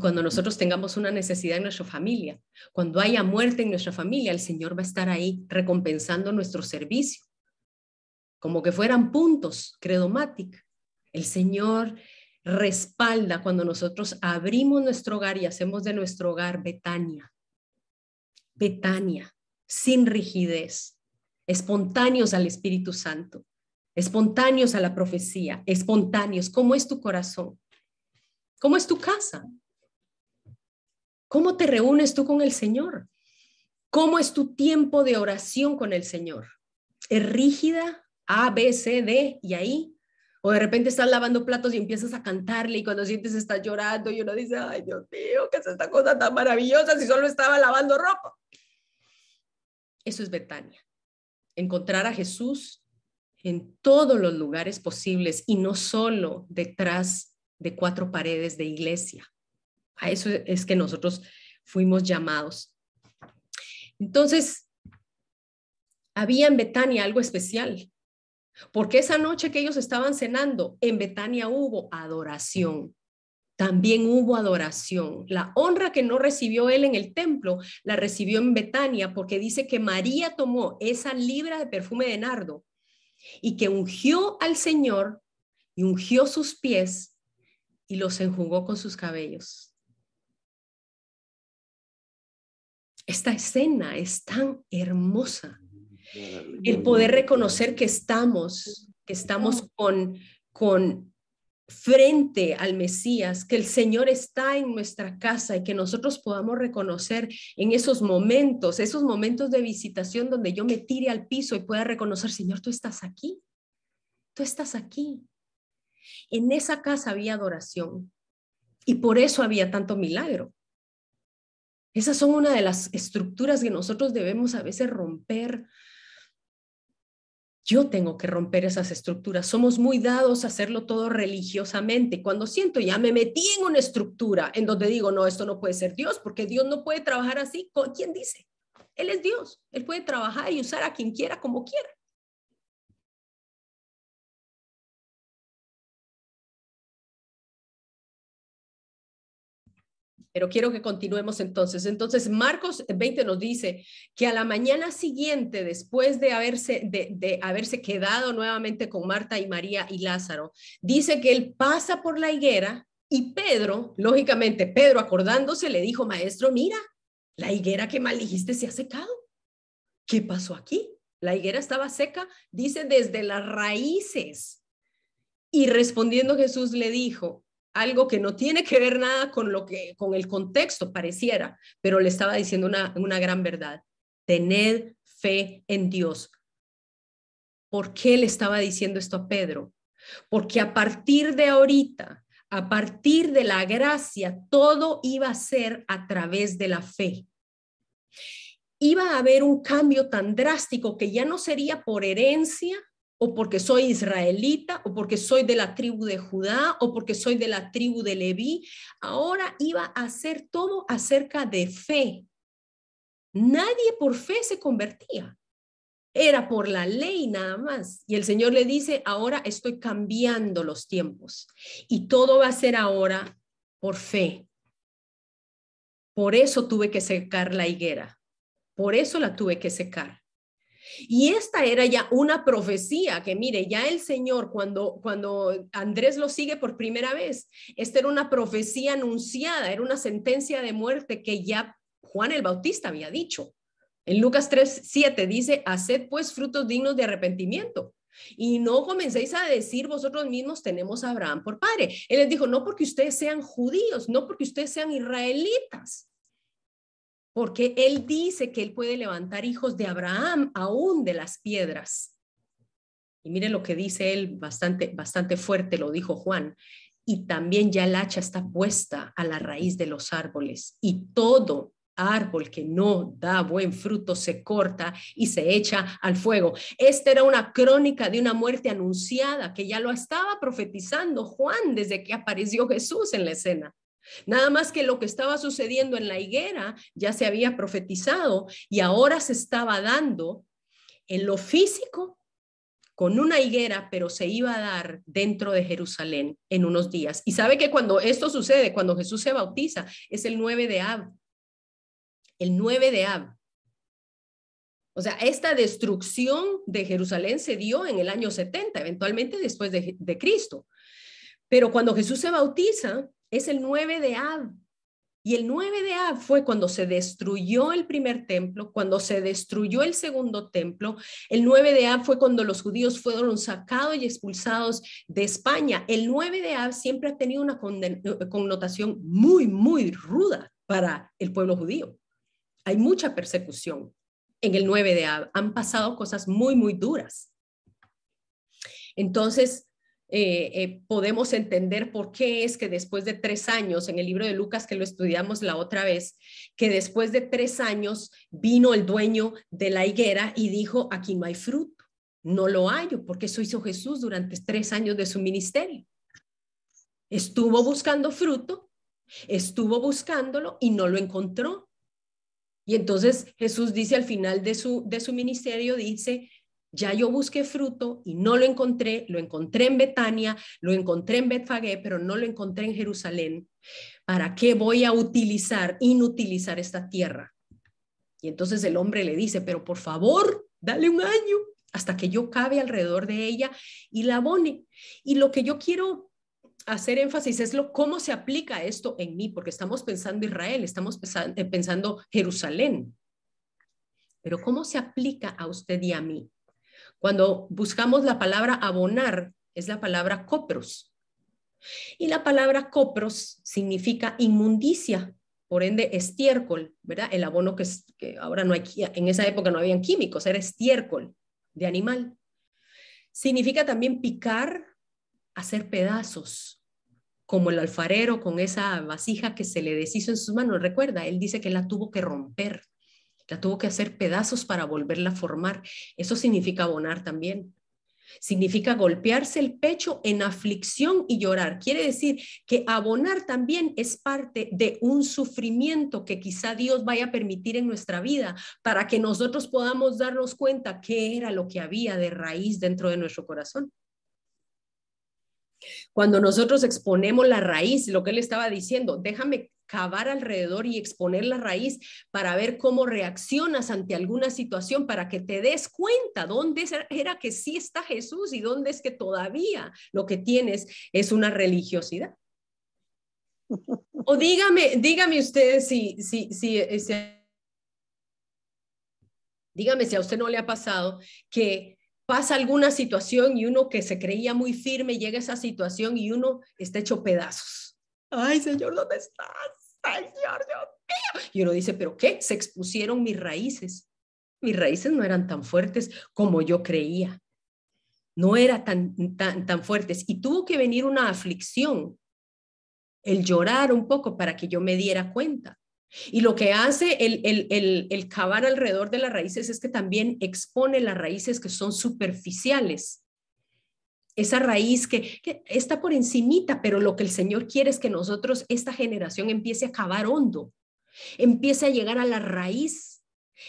Cuando nosotros tengamos una necesidad en nuestra familia, cuando haya muerte en nuestra familia, el Señor va a estar ahí recompensando nuestro servicio. Como que fueran puntos, credomatic. El Señor respalda cuando nosotros abrimos nuestro hogar y hacemos de nuestro hogar Betania. Betania, sin rigidez, espontáneos al Espíritu Santo, espontáneos a la profecía, espontáneos. ¿Cómo es tu corazón? ¿Cómo es tu casa? ¿Cómo te reúnes tú con el Señor? ¿Cómo es tu tiempo de oración con el Señor? ¿Es rígida? A, B, C, D y ahí o de repente estás lavando platos y empiezas a cantarle y cuando sientes estás llorando y uno dice, ay Dios mío, ¿qué es esta cosa tan maravillosa si solo estaba lavando ropa? Eso es Betania. Encontrar a Jesús en todos los lugares posibles y no solo detrás de cuatro paredes de iglesia. A eso es que nosotros fuimos llamados. Entonces, había en Betania algo especial. Porque esa noche que ellos estaban cenando, en Betania hubo adoración. También hubo adoración. La honra que no recibió él en el templo, la recibió en Betania, porque dice que María tomó esa libra de perfume de nardo y que ungió al Señor y ungió sus pies y los enjugó con sus cabellos. Esta escena es tan hermosa el poder reconocer que estamos, que estamos con, con frente al Mesías, que el Señor está en nuestra casa y que nosotros podamos reconocer en esos momentos, esos momentos de visitación donde yo me tire al piso y pueda reconocer, Señor, tú estás aquí, tú estás aquí. En esa casa había adoración y por eso había tanto milagro. Esas son una de las estructuras que nosotros debemos a veces romper yo tengo que romper esas estructuras. Somos muy dados a hacerlo todo religiosamente. Cuando siento ya me metí en una estructura en donde digo, no, esto no puede ser Dios, porque Dios no puede trabajar así. ¿Quién dice? Él es Dios. Él puede trabajar y usar a quien quiera como quiera. Pero quiero que continuemos entonces. Entonces, Marcos 20 nos dice que a la mañana siguiente, después de haberse, de, haberse quedado nuevamente con Marta y María y Lázaro, dice que él pasa por la higuera y Pedro, lógicamente, Pedro acordándose, le dijo, maestro, mira, la higuera que maldijiste se ha secado. ¿Qué pasó aquí? La higuera estaba seca, dice, desde las raíces. Y respondiendo Jesús le dijo, algo que no tiene que ver nada con lo que con el contexto pareciera, pero le estaba diciendo una, una gran verdad. Tened fe en Dios. ¿Por qué le estaba diciendo esto a Pedro? Porque a partir de ahorita, a partir de la gracia, todo iba a ser a través de la fe. Iba a haber un cambio tan drástico que ya no sería por herencia, o porque soy israelita, o porque soy de la tribu de Judá, o porque soy de la tribu de Leví. Ahora iba a ser todo acerca de fe. Nadie por fe se convertía. Era por la ley nada más. Y el Señor le dice, ahora estoy cambiando los tiempos y todo va a ser ahora por fe. Por eso tuve que secar la higuera. Por eso la tuve que secar. Y esta era ya una profecía que mire, ya el Señor cuando cuando Andrés lo sigue por primera vez, esta era una profecía anunciada, era una sentencia de muerte que ya Juan el Bautista había dicho. En Lucas 3, 7 dice, haced pues frutos dignos de arrepentimiento. Y no comencéis a decir vosotros mismos tenemos a Abraham por padre. Él les dijo, no porque ustedes sean judíos, no porque ustedes sean israelitas, porque él dice que él puede levantar hijos de Abraham aún de las piedras. Y mire lo que dice él, bastante, bastante fuerte, lo dijo Juan. Y también ya el hacha está puesta a la raíz de los árboles y todo árbol que no da buen fruto se corta y se echa al fuego. Esta era una crónica de una muerte anunciada que ya lo estaba profetizando Juan desde que apareció Jesús en la escena. Nada más que lo que estaba sucediendo en la higuera ya se había profetizado y ahora se estaba dando en lo físico con una higuera, pero se iba a dar dentro de Jerusalén en unos días. Y sabe que cuando esto sucede, cuando Jesús se bautiza, es el 9 de Ab. El 9 de Ab. O sea, esta destrucción de Jerusalén se dio en el año 70, eventualmente después de, de Cristo. Pero cuando Jesús se bautiza, es el 9 de Ab. Y el 9 de Ab fue cuando se destruyó el primer templo, cuando se destruyó el segundo templo. El 9 de Ab fue cuando los judíos fueron sacados y expulsados de España. El 9 de Ab siempre ha tenido una connotación muy, muy ruda para el pueblo judío. Hay mucha persecución en el 9 de Ab. Han pasado cosas muy, muy duras. Entonces, eh, eh, podemos entender por qué es que después de tres años, en el libro de Lucas que lo estudiamos la otra vez, que después de tres años vino el dueño de la higuera y dijo, aquí no hay fruto, no lo hallo, porque eso hizo Jesús durante tres años de su ministerio. Estuvo buscando fruto, estuvo buscándolo y no lo encontró. Y entonces Jesús dice al final de su, de su ministerio, dice, ya yo busqué fruto y no lo encontré, lo encontré en Betania, lo encontré en Betfagé, pero no lo encontré en Jerusalén. ¿Para qué voy a utilizar, inutilizar esta tierra? Y entonces el hombre le dice, pero por favor, dale un año hasta que yo cabe alrededor de ella y la abone. Y lo que yo quiero hacer énfasis es lo cómo se aplica esto en mí, porque estamos pensando Israel, estamos pensando, pensando Jerusalén. Pero ¿cómo se aplica a usted y a mí? Cuando buscamos la palabra abonar, es la palabra copros. Y la palabra copros significa inmundicia, por ende estiércol, ¿verdad? El abono que, que ahora no hay, en esa época no habían químicos, era estiércol de animal. Significa también picar, hacer pedazos, como el alfarero con esa vasija que se le deshizo en sus manos. Recuerda, él dice que la tuvo que romper la tuvo que hacer pedazos para volverla a formar. Eso significa abonar también. Significa golpearse el pecho en aflicción y llorar. Quiere decir que abonar también es parte de un sufrimiento que quizá Dios vaya a permitir en nuestra vida para que nosotros podamos darnos cuenta qué era lo que había de raíz dentro de nuestro corazón. Cuando nosotros exponemos la raíz, lo que él estaba diciendo, déjame cavar alrededor y exponer la raíz para ver cómo reaccionas ante alguna situación, para que te des cuenta dónde era que sí está Jesús y dónde es que todavía lo que tienes es una religiosidad. O dígame, dígame usted si, si, si, dígame si a usted no le ha pasado que pasa alguna situación y uno que se creía muy firme llega a esa situación y uno está hecho pedazos. Ay, Señor, ¿dónde estás? Señor, Dios mío. Y uno dice, ¿pero qué? Se expusieron mis raíces. Mis raíces no eran tan fuertes como yo creía. No eran tan, tan, tan fuertes. Y tuvo que venir una aflicción, el llorar un poco para que yo me diera cuenta. Y lo que hace el, el, el, el, cavar alrededor de las raíces es que también expone las raíces que son superficiales. Esa raíz que, está por encimita, pero lo que el Señor quiere es que nosotros, esta generación, empiece a cavar hondo, empiece a llegar a la raíz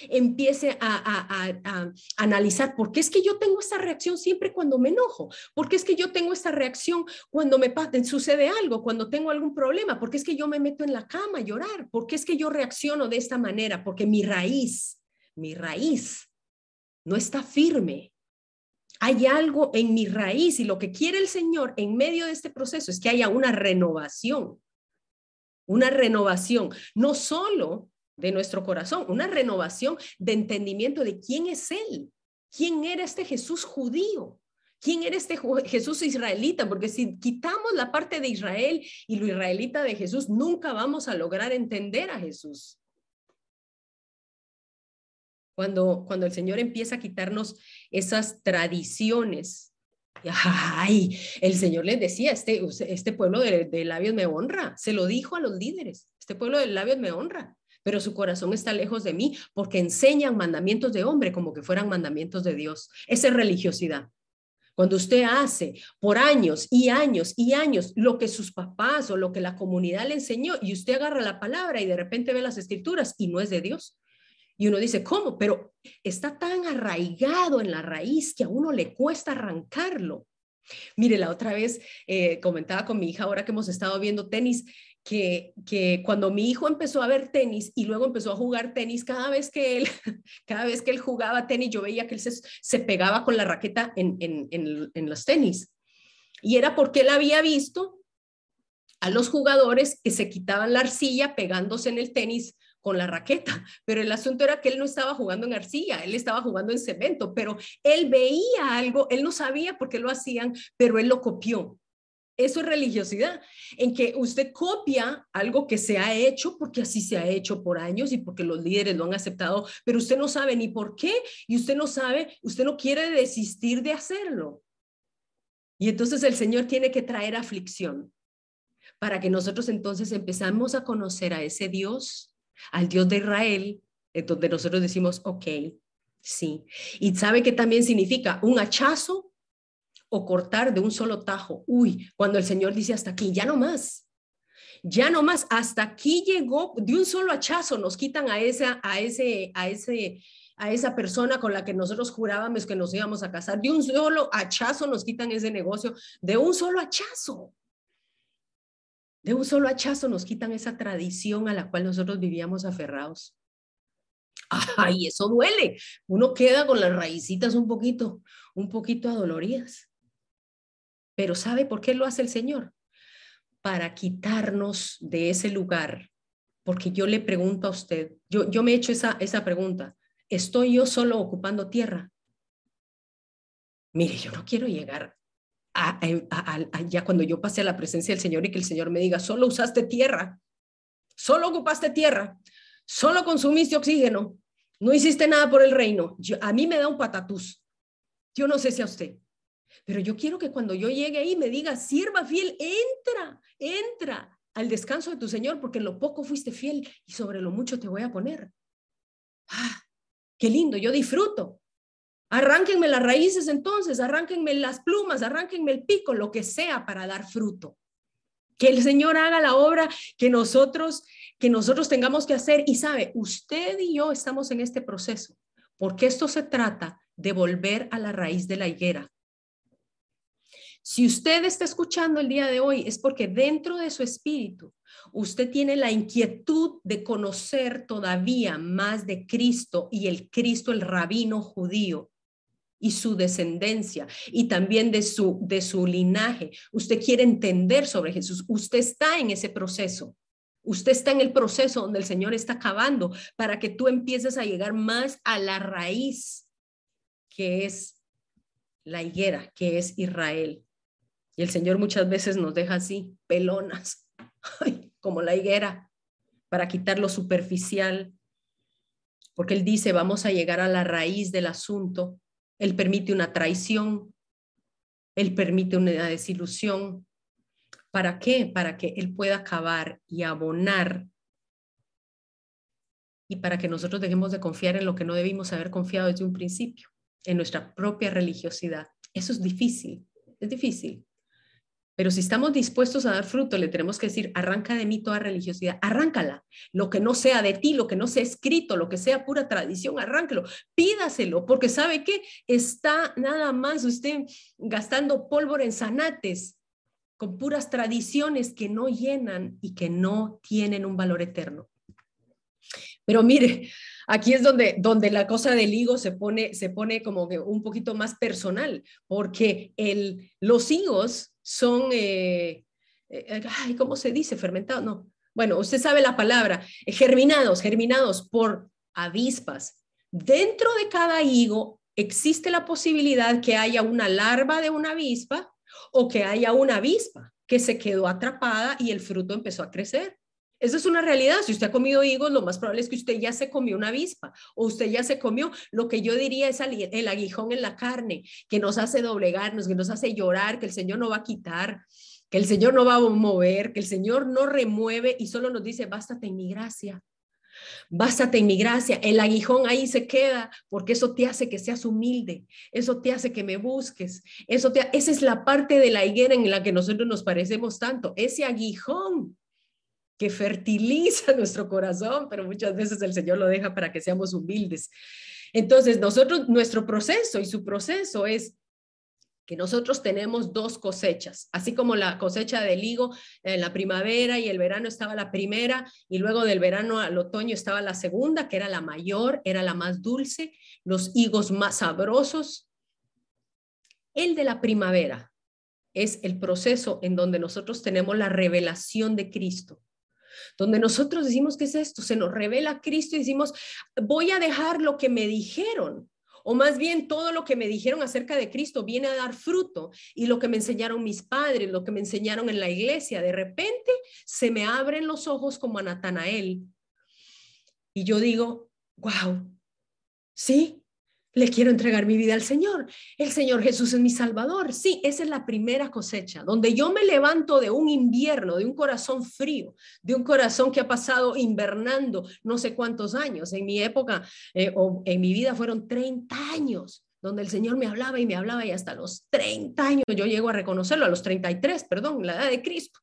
empiece a, analizar por qué es que yo tengo esta reacción siempre cuando me enojo, por qué es que yo tengo esta reacción cuando me sucede algo, cuando tengo algún problema, por qué es que yo me meto en la cama a llorar, por qué es que yo reacciono de esta manera, porque mi raíz, mi raíz no está firme. Hay algo en mi raíz y lo que quiere el Señor en medio de este proceso es que haya una renovación, una renovación, no solo de nuestro corazón, una renovación de entendimiento de quién es Él, quién era este Jesús judío, quién era este Jesús israelita, porque si quitamos la parte de Israel y lo israelita de Jesús, nunca vamos a lograr entender a Jesús. Cuando, cuando el Señor empieza a quitarnos esas tradiciones, el Señor les decía, este, este pueblo de, de labios me honra, se lo dijo a los líderes, este pueblo de labios me honra pero su corazón está lejos de mí porque enseñan mandamientos de hombre como que fueran mandamientos de Dios. Esa es religiosidad. Cuando usted hace por años y años y años lo que sus papás o lo que la comunidad le enseñó y usted agarra la palabra y de repente ve las escrituras y no es de Dios. Y uno dice, ¿cómo? Pero está tan arraigado en la raíz que a uno le cuesta arrancarlo. Mire, la otra vez eh, comentaba con mi hija, ahora que hemos estado viendo tenis, que, que, cuando mi hijo empezó a ver tenis y luego empezó a jugar tenis, cada vez que él, cada vez que él jugaba tenis, yo veía que él se, se pegaba con la raqueta en, en, en, en, los tenis. Y era porque él había visto a los jugadores que se quitaban la arcilla pegándose en el tenis con la raqueta, pero el asunto era que él no estaba jugando en arcilla, él estaba jugando en cemento, pero él veía algo, él no sabía por qué lo hacían, pero él lo copió. Eso es religiosidad, en que usted copia algo que se ha hecho porque así se ha hecho por años y porque los líderes lo han aceptado, pero usted no sabe ni por qué y usted no sabe, usted no quiere desistir de hacerlo. Y entonces el Señor tiene que traer aflicción para que nosotros entonces empezamos a conocer a ese Dios, al Dios de Israel, donde nosotros decimos, ok, sí. Y sabe que también significa un hachazo o cortar de un solo tajo. Uy, cuando el Señor dice hasta aquí, ya no más. Ya no más, hasta aquí llegó, de un solo hachazo nos quitan a esa, a ese, a ese, a esa persona con la que nosotros jurábamos que nos íbamos a casar. De un solo hachazo nos quitan ese negocio, de un solo hachazo. De un solo hachazo nos quitan esa tradición a la cual nosotros vivíamos aferrados. Ay, eso duele. Uno queda con las raícitas un poquito, un poquito adoloridas. Pero ¿sabe por qué lo hace el Señor? Para quitarnos de ese lugar. Porque yo le pregunto a usted, yo, yo me he hecho esa, esa pregunta, ¿estoy yo solo ocupando tierra? Mire, yo no quiero llegar ya cuando yo pase a la presencia del Señor y que el Señor me diga, solo usaste tierra, solo ocupaste tierra, solo consumiste oxígeno, no hiciste nada por el reino. a mí me da un patatús. Yo no sé si a usted. Pero yo quiero que cuando yo llegue ahí me diga, sierva fiel, entra, entra al descanso de tu Señor, porque en lo poco fuiste fiel y sobre lo mucho te voy a poner. Ah, qué lindo, yo disfruto. Arránquenme las raíces entonces, arránquenme las plumas, arránquenme el pico, lo que sea para dar fruto. Que el Señor haga la obra que nosotros que nosotros tengamos que hacer y sabe, usted y yo estamos en este proceso, porque esto se trata de volver a la raíz de la higuera. Si usted está escuchando el día de hoy es porque dentro de su espíritu usted tiene la inquietud de conocer todavía más de Cristo y el Cristo, el rabino judío y su descendencia y también de su, de su linaje. Usted quiere entender sobre Jesús. Usted está en ese proceso. Usted está en el proceso donde el Señor está acabando para que tú empieces a llegar más a la raíz que es la higuera, que es Israel. Y el Señor muchas veces nos deja así, pelonas, como la higuera, para quitar lo superficial, porque Él dice, vamos a llegar a la raíz del asunto. Él permite una traición, Él permite una desilusión. ¿Para qué? Para que Él pueda acabar y abonar y para que nosotros dejemos de confiar en lo que no debimos haber confiado desde un principio, en nuestra propia religiosidad. Eso es difícil, es difícil. Pero si estamos dispuestos a dar fruto, le tenemos que decir, arranca de mí toda religiosidad, arráncala. Lo que no sea de ti, lo que no sea escrito, lo que sea pura tradición, arráncalo, pídaselo, porque sabe que está nada más usted gastando pólvora en zanates con puras tradiciones que no llenan y que no tienen un valor eterno. Pero mire, aquí es donde, donde la cosa del higo se pone, se pone como que un poquito más personal, porque el, los higos son, eh, eh, ay, ¿cómo se dice? Fermentados, no. Bueno, usted sabe la palabra, eh, germinados, germinados por avispas. Dentro de cada higo existe la posibilidad que haya una larva de una avispa o que haya una avispa que se quedó atrapada y el fruto empezó a crecer. Eso es una realidad. Si usted ha comido higos, lo más probable es que usted ya se comió una avispa o usted ya se comió lo que yo diría es el aguijón en la carne, que nos hace doblegarnos, que nos hace llorar, que el Señor no va a quitar, que el Señor no va a mover, que el Señor no remueve y solo nos dice, bástate en mi gracia. Bástate en mi gracia. El aguijón ahí se queda porque eso te hace que seas humilde. Eso te hace que me busques. Eso te, esa es la parte de la higuera en la que nosotros nos parecemos tanto. Ese aguijón que fertiliza nuestro corazón, pero muchas veces el Señor lo deja para que seamos humildes. Entonces, nosotros, nuestro proceso y su proceso es que nosotros tenemos dos cosechas, así como la cosecha del higo en la primavera y el verano estaba la primera y luego del verano al otoño estaba la segunda, que era la mayor, era la más dulce, los higos más sabrosos. El de la primavera es el proceso en donde nosotros tenemos la revelación de Cristo donde nosotros decimos, ¿qué es esto? Se nos revela Cristo y decimos, voy a dejar lo que me dijeron, o más bien todo lo que me dijeron acerca de Cristo viene a dar fruto. Y lo que me enseñaron mis padres, lo que me enseñaron en la iglesia, de repente se me abren los ojos como a Natanael. Y yo digo, wow, sí, le quiero entregar mi vida al Señor. El Señor Jesús es mi Salvador. Sí, esa es la primera cosecha, donde yo me levanto de un invierno, de un corazón frío, de un corazón que ha pasado invernando no sé cuántos años. En mi época eh, o en mi vida fueron 30 años donde el Señor me hablaba y me hablaba y hasta los 30 años yo llego a reconocerlo, a los 33, perdón, la edad de Cristo.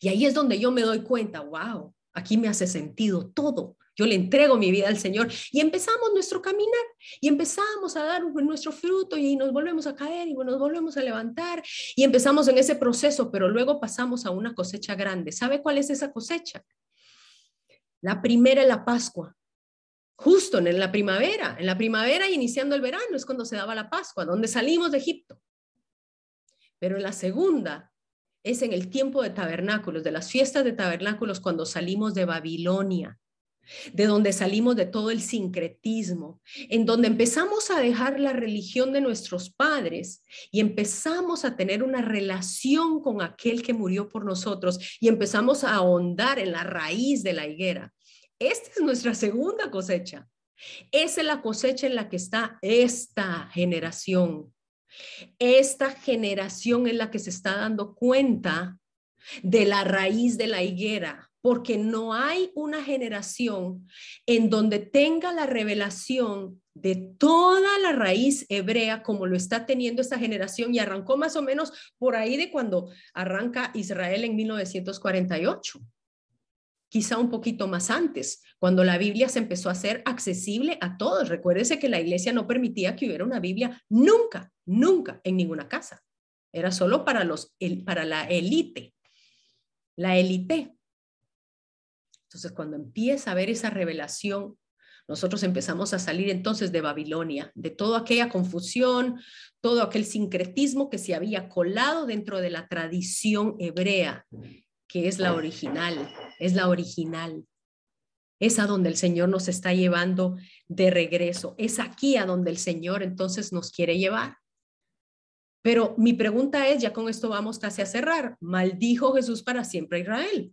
Y ahí es donde yo me doy cuenta, wow, aquí me hace sentido todo yo le entrego mi vida al Señor y empezamos nuestro caminar y empezamos a dar nuestro fruto y nos volvemos a caer y nos volvemos a levantar y empezamos en ese proceso, pero luego pasamos a una cosecha grande. ¿Sabe cuál es esa cosecha? La primera es la Pascua. Justo en la primavera, en la primavera y iniciando el verano es cuando se daba la Pascua, donde salimos de Egipto. Pero en la segunda es en el tiempo de tabernáculos, de las fiestas de tabernáculos, cuando salimos de Babilonia de donde salimos de todo el sincretismo, en donde empezamos a dejar la religión de nuestros padres y empezamos a tener una relación con aquel que murió por nosotros y empezamos a ahondar en la raíz de la higuera. Esta es nuestra segunda cosecha. Esa es la cosecha en la que está esta generación. Esta generación es la que se está dando cuenta de la raíz de la higuera, porque no hay una generación en donde tenga la revelación de toda la raíz hebrea como lo está teniendo esta generación y arrancó más o menos por ahí de cuando arranca Israel en 1948 quizá un poquito más antes, cuando la Biblia se empezó a hacer accesible a todos. Recuérdese que la iglesia no permitía que hubiera una Biblia nunca, nunca en ninguna casa. Era solo para, los, para la élite, la élite. Entonces, cuando empieza a haber esa revelación, nosotros empezamos a salir entonces de Babilonia, de toda aquella confusión, todo aquel sincretismo que se había colado dentro de la tradición hebrea, que es la original, es la original. Es a donde el Señor nos está llevando de regreso. Es aquí a donde el Señor entonces nos quiere llevar. Pero mi pregunta es, ya con esto vamos casi a cerrar, maldijo Jesús para siempre a Israel.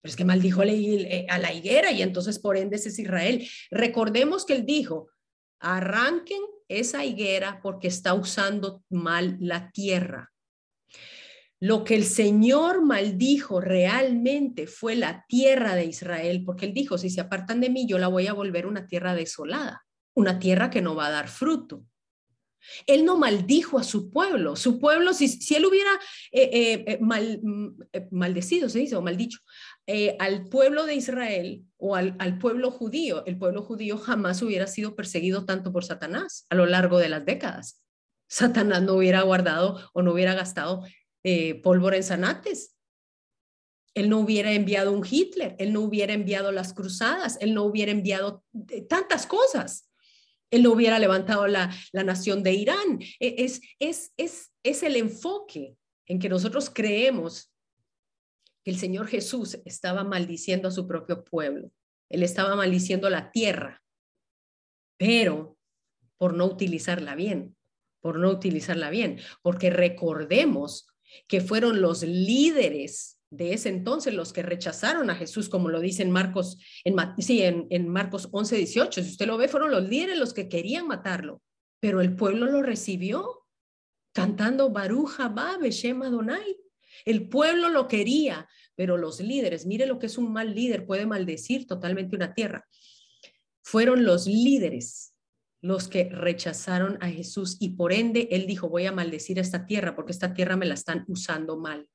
Pero es que maldijo eh, a la higuera y entonces por ende es Israel. Recordemos que él dijo, arranquen esa higuera porque está usando mal la tierra. Lo que el Señor maldijo realmente fue la tierra de Israel, porque él dijo, si se apartan de mí, yo la voy a volver una tierra desolada, una tierra que no va a dar fruto. Él no maldijo a su pueblo. Su pueblo, si, si él hubiera eh, eh, mal, mm, maldecido, se dice, o maldicho, eh, al pueblo de Israel o al, pueblo judío, el pueblo judío jamás hubiera sido perseguido tanto por Satanás a lo largo de las décadas. Satanás no hubiera guardado o no hubiera gastado eh, pólvora en zanates. Él no hubiera enviado un Hitler, él no hubiera enviado las cruzadas, él no hubiera enviado eh, tantas cosas. Él no hubiera levantado la, la nación de Irán. E, es, es, es, es el enfoque en que nosotros creemos que el Señor Jesús estaba maldiciendo a su propio pueblo. Él estaba maldiciendo la tierra, pero por no utilizarla bien, por no utilizarla bien, porque recordemos que fueron los líderes de ese entonces los que rechazaron a Jesús, como lo dice en Marcos, en, sí, en, en Marcos 11, 18. Si usted lo ve, fueron los líderes los que querían matarlo, pero el pueblo lo recibió cantando Baruja Babe Shema Adonai. El pueblo lo quería, pero los líderes, mire lo que es un mal líder, puede maldecir totalmente una tierra. Fueron los líderes los que rechazaron a Jesús y por ende él dijo, voy a maldecir esta tierra porque esta tierra me la están usando mal.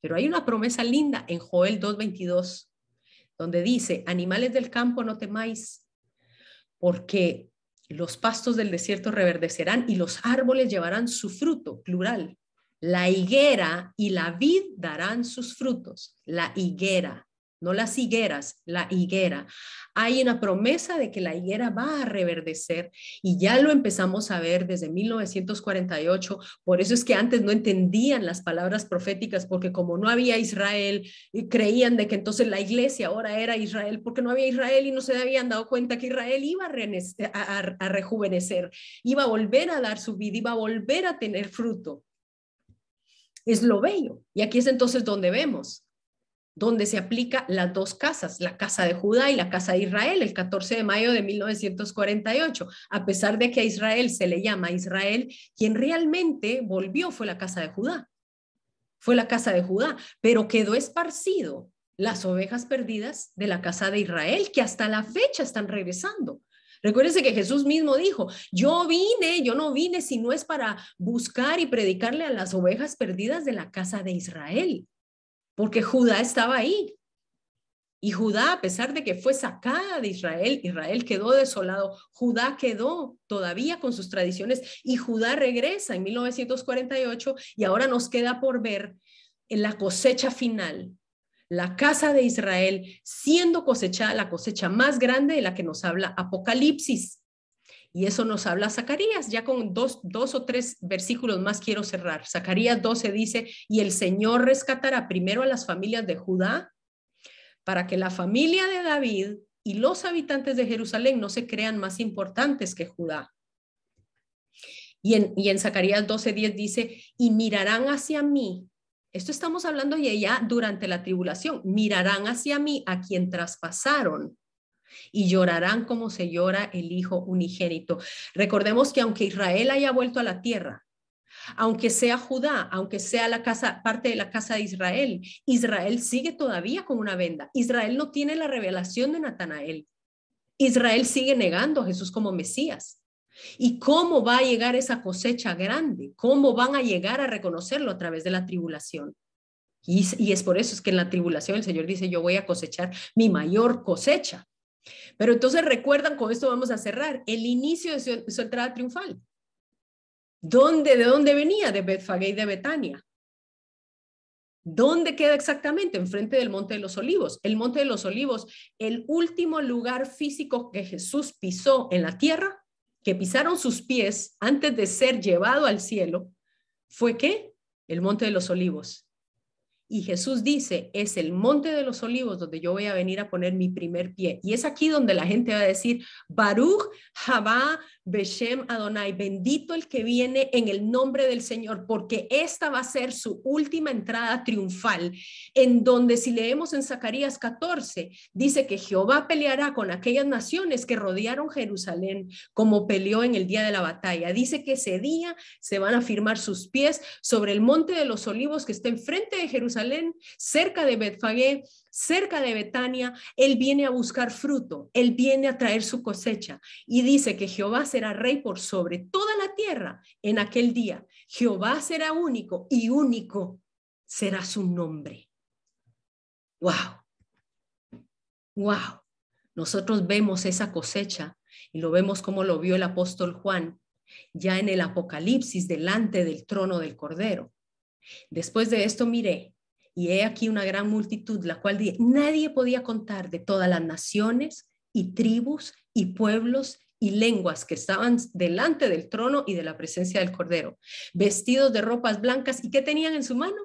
Pero hay una promesa linda en Joel 2.22, donde dice, animales del campo no temáis, porque los pastos del desierto reverdecerán y los árboles llevarán su fruto, plural, la higuera y la vid darán sus frutos. La higuera, no las higueras, la higuera. Hay una promesa de que la higuera va a reverdecer y ya lo empezamos a ver desde 1948. Por eso es que antes no entendían las palabras proféticas porque como no había Israel, creían de que entonces la iglesia ahora era Israel porque no había Israel y no se habían dado cuenta que Israel iba a, rejuvenecer, iba a volver a dar su vida, iba a volver a tener fruto. Es lo bello. Y aquí es entonces donde vemos donde se aplica las dos casas, la casa de Judá y la casa de Israel, el 14 de mayo de 1948. A pesar de que a Israel se le llama Israel, quien realmente volvió fue la casa de Judá. Fue la casa de Judá, pero quedó esparcido las ovejas perdidas de la casa de Israel, que hasta la fecha están regresando. Recuérdense que Jesús mismo dijo, yo vine, yo no vine si no es para buscar y predicarle a las ovejas perdidas de la casa de Israel porque Judá estaba ahí. Y Judá, a pesar de que fue sacada de Israel, Israel quedó desolado, Judá quedó todavía con sus tradiciones y Judá regresa en 1948 y ahora nos queda por ver en la cosecha final, la casa de Israel siendo cosechada, la cosecha más grande de la que nos habla Apocalipsis. Y eso nos habla Zacarías, ya con dos, dos o tres versículos más quiero cerrar. Zacarías 12 dice, y el Señor rescatará primero a las familias de Judá para que la familia de David y los habitantes de Jerusalén no se crean más importantes que Judá. Y en, y en Zacarías 12:10 dice, y mirarán hacia mí. Esto estamos hablando de ya durante la tribulación. Mirarán hacia mí a quien traspasaron y llorarán como se llora el Hijo unigénito. Recordemos que aunque Israel haya vuelto a la tierra, aunque sea Judá, aunque sea la casa, parte de la casa de Israel, Israel sigue todavía con una venda. Israel no tiene la revelación de Natanael. Israel sigue negando a Jesús como Mesías. ¿Y cómo va a llegar esa cosecha grande? ¿Cómo van a llegar a reconocerlo a través de la tribulación? Y, es por eso es que en la tribulación el Señor dice, yo voy a cosechar mi mayor cosecha. Pero entonces recuerdan, con esto vamos a cerrar, el inicio de su, entrada triunfal. ¿Dónde, ¿De dónde venía? De Betfagé y de Betania. ¿Dónde queda exactamente? Enfrente del Monte de los Olivos. El Monte de los Olivos, el último lugar físico que Jesús pisó en la tierra, que pisaron sus pies antes de ser llevado al cielo, fue qué? El Monte de los Olivos. Y Jesús dice, es el monte de los olivos donde yo voy a venir a poner mi primer pie. Y es aquí donde la gente va a decir, Baruch Jabá Beshem Adonai, bendito el que viene en el nombre del Señor, porque esta va a ser su última entrada triunfal, en donde si leemos en Zacarías 14, dice que Jehová peleará con aquellas naciones que rodearon Jerusalén, como peleó en el día de la batalla. Dice que ese día se van a firmar sus pies sobre el monte de los olivos que está enfrente de Jerusalén, cerca de Betfagé, cerca de Betania, él viene a buscar fruto, él viene a traer su cosecha y dice que Jehová será rey por sobre toda la tierra en aquel día. Jehová será único y único será su nombre. Wow. Wow. Nosotros vemos esa cosecha y lo vemos como lo vio el apóstol Juan ya en el Apocalipsis delante del trono del Cordero. Después de esto miré y he aquí una gran multitud, la cual nadie podía contar de todas las naciones y tribus y pueblos y lenguas que estaban delante del trono y de la presencia del Cordero, vestidos de ropas blancas y que tenían en su mano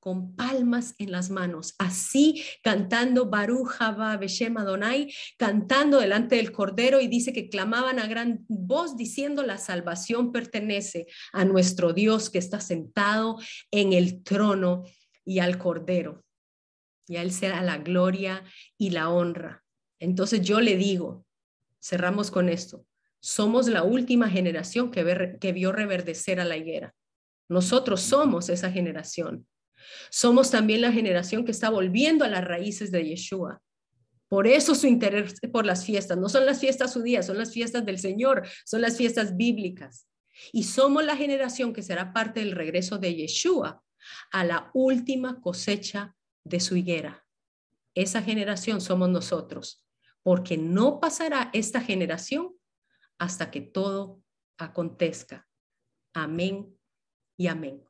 con palmas en las manos, así cantando Baruch Haba Beshem Adonai, cantando delante del Cordero y dice que clamaban a gran voz diciendo la salvación pertenece a nuestro Dios que está sentado en el trono y al Cordero. Y a Él será la gloria y la honra. Entonces yo le digo, cerramos con esto, somos la última generación que, que vio reverdecer a la higuera. Nosotros somos esa generación. Somos también la generación que está volviendo a las raíces de Yeshua. Por eso su interés por las fiestas. No son las fiestas judías, son las fiestas del Señor, son las fiestas bíblicas. Y somos la generación que será parte del regreso de Yeshua a la última cosecha de su higuera. Esa generación somos nosotros, porque no pasará esta generación hasta que todo acontezca. Amén y amén.